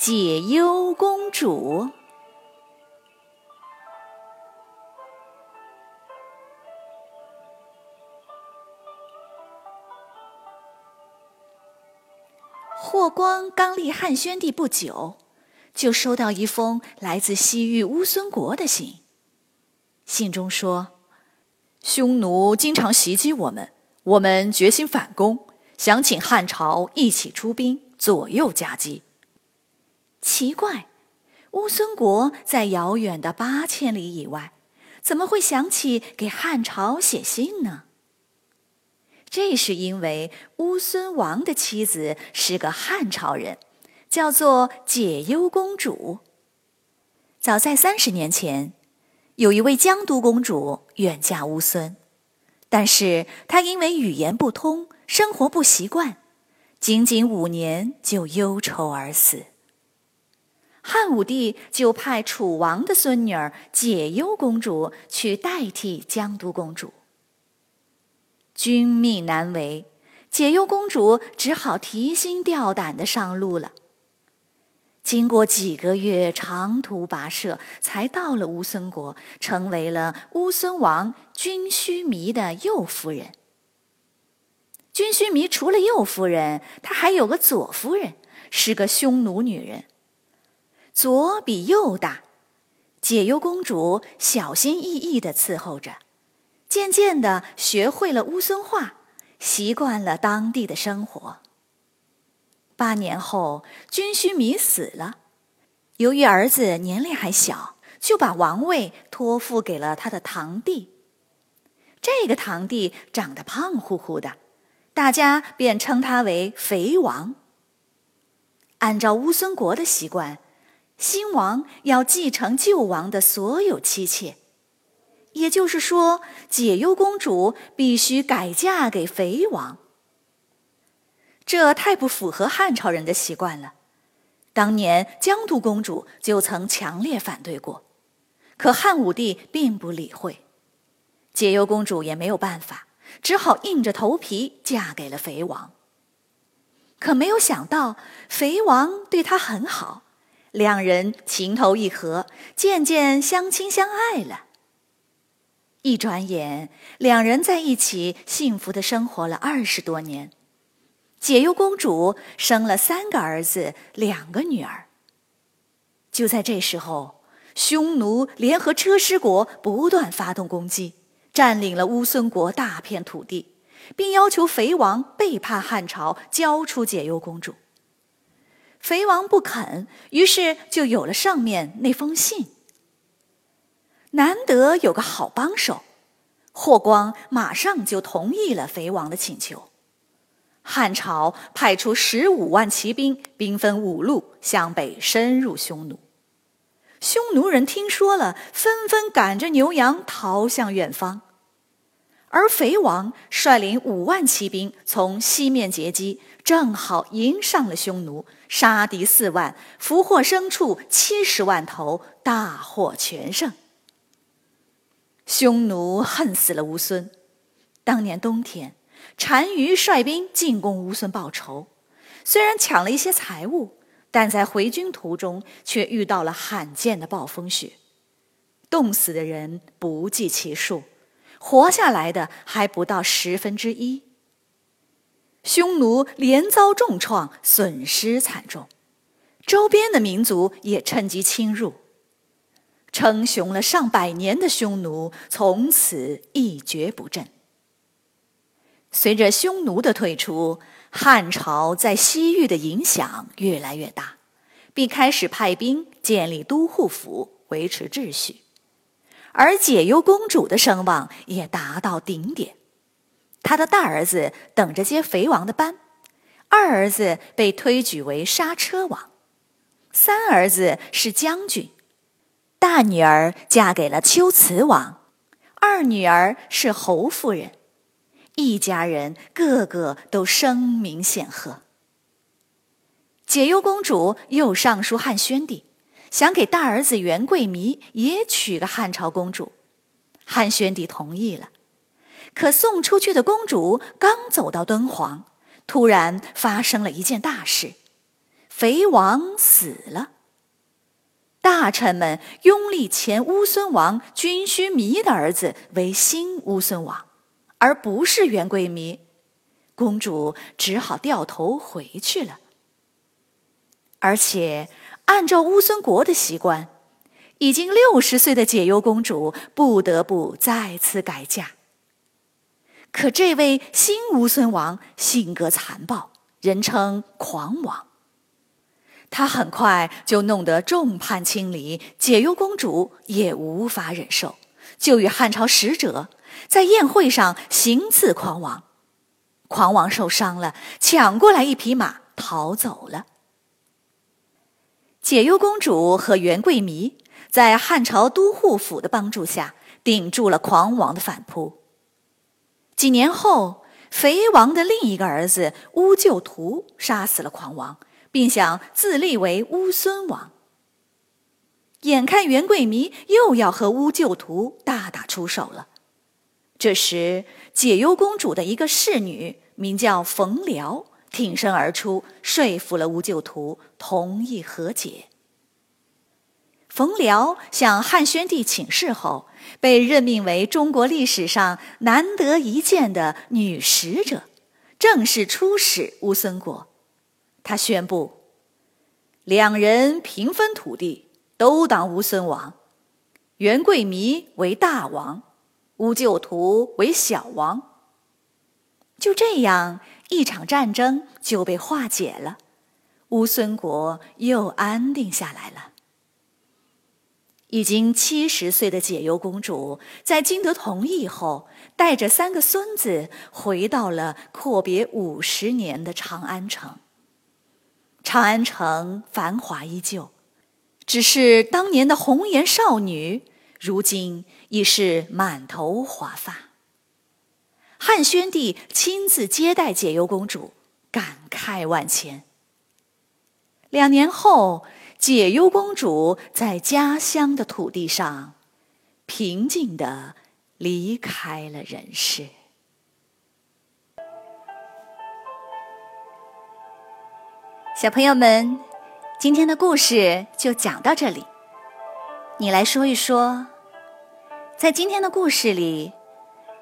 解忧公主。霍光刚立汉宣帝不久，就收到一封来自西域乌孙国的信。信中说：“匈奴经常袭击我们，我们决心反攻，想请汉朝一起出兵，左右夹击。”奇怪，乌孙国在遥远的八千里以外，怎么会想起给汉朝写信呢？这是因为乌孙王的妻子是个汉朝人，叫做解忧公主。早在三十年前，有一位江都公主远嫁乌孙，但是她因为语言不通，生活不习惯，仅仅五年就忧愁而死。汉武帝就派楚王的孙女儿解忧公主去代替江都公主。君命难违，解忧公主只好提心吊胆的上路了。经过几个月长途跋涉，才到了乌孙国，成为了乌孙王军须弥的右夫人。军须弥除了右夫人，她还有个左夫人，是个匈奴女人。左比右大，解忧公主小心翼翼地伺候着，渐渐地学会了乌孙话，习惯了当地的生活。八年后，君须弥死了，由于儿子年龄还小，就把王位托付给了他的堂弟。这个堂弟长得胖乎乎的，大家便称他为肥王。按照乌孙国的习惯。新王要继承旧王的所有妻妾，也就是说，解忧公主必须改嫁给肥王。这太不符合汉朝人的习惯了。当年江都公主就曾强烈反对过，可汉武帝并不理会，解忧公主也没有办法，只好硬着头皮嫁给了肥王。可没有想到，肥王对她很好。两人情投意合，渐渐相亲相爱了。一转眼，两人在一起幸福的生活了二十多年。解忧公主生了三个儿子，两个女儿。就在这时候，匈奴联合车师国不断发动攻击，占领了乌孙国大片土地，并要求肥王背叛汉朝，交出解忧公主。肥王不肯，于是就有了上面那封信。难得有个好帮手，霍光马上就同意了肥王的请求。汉朝派出十五万骑兵，兵分五路向北深入匈奴。匈奴人听说了，纷纷赶着牛羊逃向远方。而肥王率领五万骑兵从西面截击，正好迎上了匈奴，杀敌四万，俘获牲畜七十万头，大获全胜。匈奴恨死了乌孙。当年冬天，单于率兵进攻乌孙报仇，虽然抢了一些财物，但在回军途中却遇到了罕见的暴风雪，冻死的人不计其数。活下来的还不到十分之一。匈奴连遭重创，损失惨重，周边的民族也趁机侵入，称雄了上百年的匈奴从此一蹶不振。随着匈奴的退出，汉朝在西域的影响越来越大，并开始派兵建立都护府，维持秩序。而解忧公主的声望也达到顶点，他的大儿子等着接肥王的班，二儿子被推举为刹车王，三儿子是将军，大女儿嫁给了龟兹王，二女儿是侯夫人，一家人个个都声名显赫。解忧公主又上书汉宣帝，想给大儿子元贵弥也娶个汉朝公主，汉宣帝同意了。可送出去的公主刚走到敦煌，突然发生了一件大事，肥王死了。大臣们拥立前乌孙王君须弥的儿子为新乌孙王，而不是元贵弥，公主只好掉头回去了。而且，按照乌孙国的习惯，已经六十岁的解忧公主不得不再次改嫁。可这位新乌孙王性格残暴，人称狂王。他很快就弄得众叛亲离，解忧公主也无法忍受，就与汉朝使者在宴会上行刺狂王。狂王受伤了，抢过来一匹马逃走了。解忧公主和元贵弥在汉朝都护府的帮助下，顶住了狂王的反扑。几年后，肥王的另一个儿子乌就图杀死了狂王，并想自立为乌孙王。眼看元贵弥又要和乌就图大打出手了，这时解忧公主的一个侍女名叫冯辽。挺身而出，说服了乌就图，同意和解。冯辽向汉宣帝请示后，被任命为中国历史上难得一见的女使者，正式出使乌孙国。他宣布，两人平分土地，都当乌孙王，元贵弥为大王，乌就图为小王。就这样。一场战争就被化解了，乌孙国又安定下来了。已经七十岁的解忧公主在经得同意后，带着三个孙子回到了阔别五十年的长安城。长安城繁华依旧，只是当年的红颜少女，如今已是满头华发。汉宣帝亲自接待解忧公主，感慨万千。两年后，解忧公主在家乡的土地上，平静的离开了人世。小朋友们，今天的故事就讲到这里。你来说一说，在今天的故事里。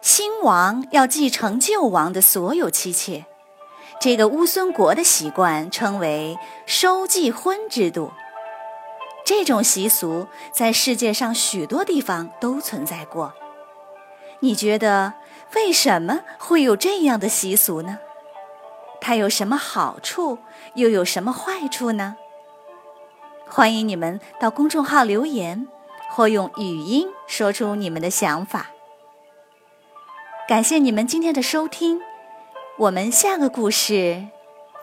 新王要继承旧王的所有妻妾，这个乌孙国的习惯称为收继婚制度。这种习俗在世界上许多地方都存在过。你觉得为什么会有这样的习俗呢？它有什么好处，又有什么坏处呢？欢迎你们到公众号留言，或用语音说出你们的想法。感谢你们今天的收听，我们下个故事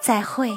再会。